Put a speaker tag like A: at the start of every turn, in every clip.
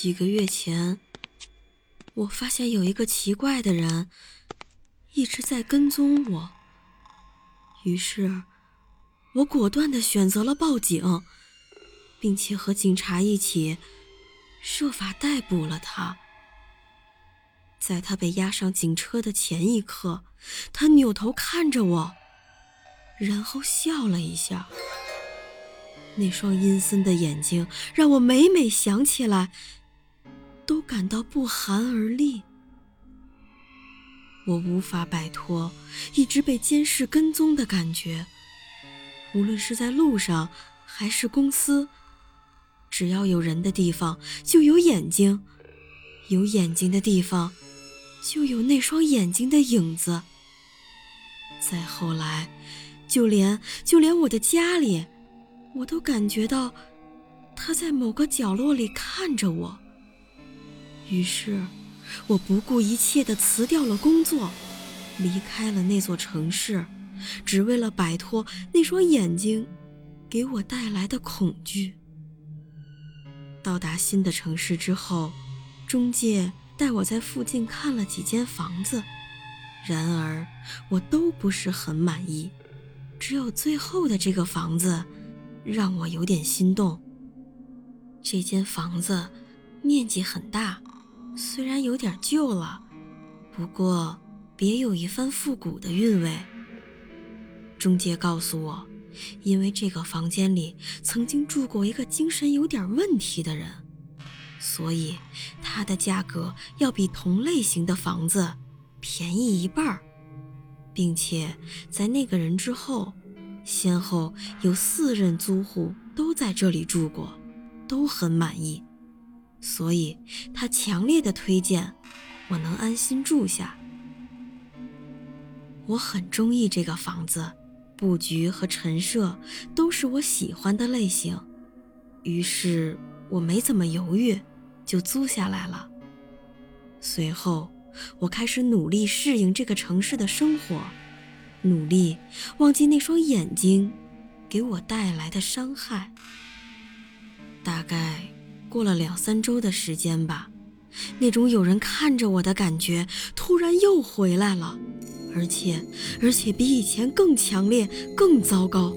A: 几个月前，我发现有一个奇怪的人一直在跟踪我。于是，我果断的选择了报警，并且和警察一起设法逮捕了他。在他被押上警车的前一刻，他扭头看着我，然后笑了一下。那双阴森的眼睛让我每每想起来。都感到不寒而栗。我无法摆脱一直被监视跟踪的感觉，无论是在路上还是公司，只要有人的地方就有眼睛，有眼睛的地方就有那双眼睛的影子。再后来，就连就连我的家里，我都感觉到他在某个角落里看着我。于是，我不顾一切地辞掉了工作，离开了那座城市，只为了摆脱那双眼睛给我带来的恐惧。到达新的城市之后，中介带我在附近看了几间房子，然而我都不是很满意，只有最后的这个房子让我有点心动。这间房子面积很大。虽然有点旧了，不过别有一番复古的韵味。中介告诉我，因为这个房间里曾经住过一个精神有点问题的人，所以它的价格要比同类型的房子便宜一半，并且在那个人之后，先后有四任租户都在这里住过，都很满意。所以，他强烈的推荐我能安心住下。我很中意这个房子，布局和陈设都是我喜欢的类型，于是我没怎么犹豫，就租下来了。随后，我开始努力适应这个城市的生活，努力忘记那双眼睛给我带来的伤害。大概。过了两三周的时间吧，那种有人看着我的感觉突然又回来了，而且而且比以前更强烈、更糟糕。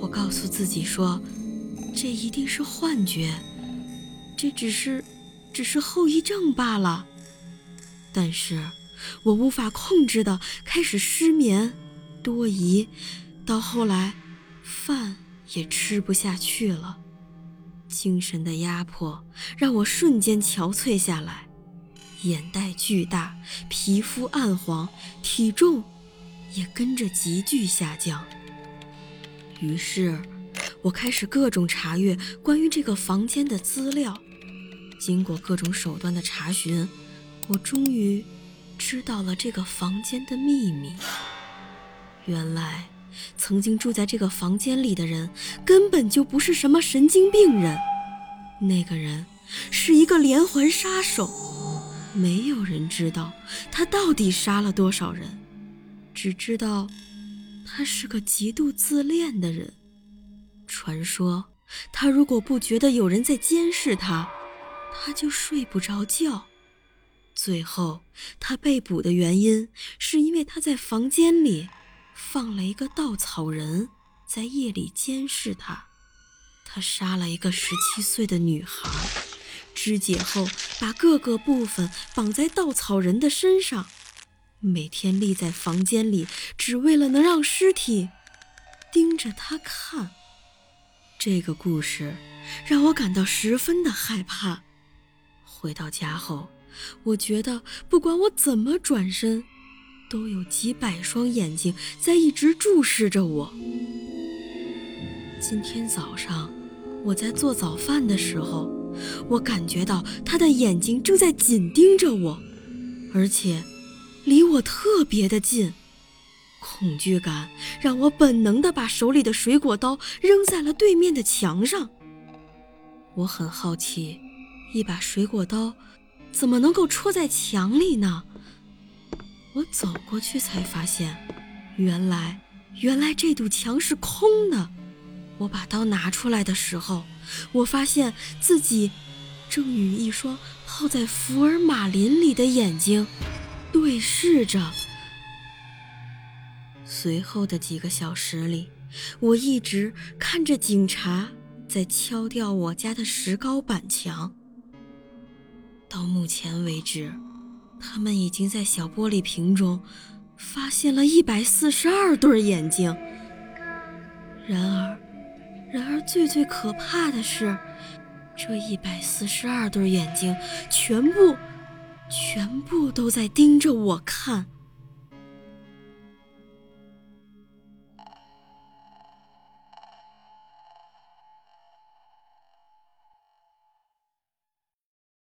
A: 我告诉自己说，这一定是幻觉，这只是只是后遗症罢了。但是，我无法控制的开始失眠、多疑，到后来，饭也吃不下去了。精神的压迫让我瞬间憔悴下来，眼袋巨大，皮肤暗黄，体重也跟着急剧下降。于是，我开始各种查阅关于这个房间的资料。经过各种手段的查询，我终于知道了这个房间的秘密。原来。曾经住在这个房间里的人，根本就不是什么神经病人。那个人是一个连环杀手，没有人知道他到底杀了多少人，只知道他是个极度自恋的人。传说他如果不觉得有人在监视他，他就睡不着觉。最后他被捕的原因，是因为他在房间里。放了一个稻草人，在夜里监视他。他杀了一个十七岁的女孩，肢解后把各个部分绑在稻草人的身上，每天立在房间里，只为了能让尸体盯着他看。这个故事让我感到十分的害怕。回到家后，我觉得不管我怎么转身。都有几百双眼睛在一直注视着我。今天早上，我在做早饭的时候，我感觉到他的眼睛正在紧盯着我，而且离我特别的近。恐惧感让我本能地把手里的水果刀扔在了对面的墙上。我很好奇，一把水果刀怎么能够戳在墙里呢？我走过去才发现，原来，原来这堵墙是空的。我把刀拿出来的时候，我发现自己正与一双泡在福尔马林里的眼睛对视着。随后的几个小时里，我一直看着警察在敲掉我家的石膏板墙。到目前为止，他们已经在小玻璃瓶中发现了一百四十二对眼睛。然而，然而，最最可怕的是，这一百四十二对眼睛全部，全部都在盯着我看。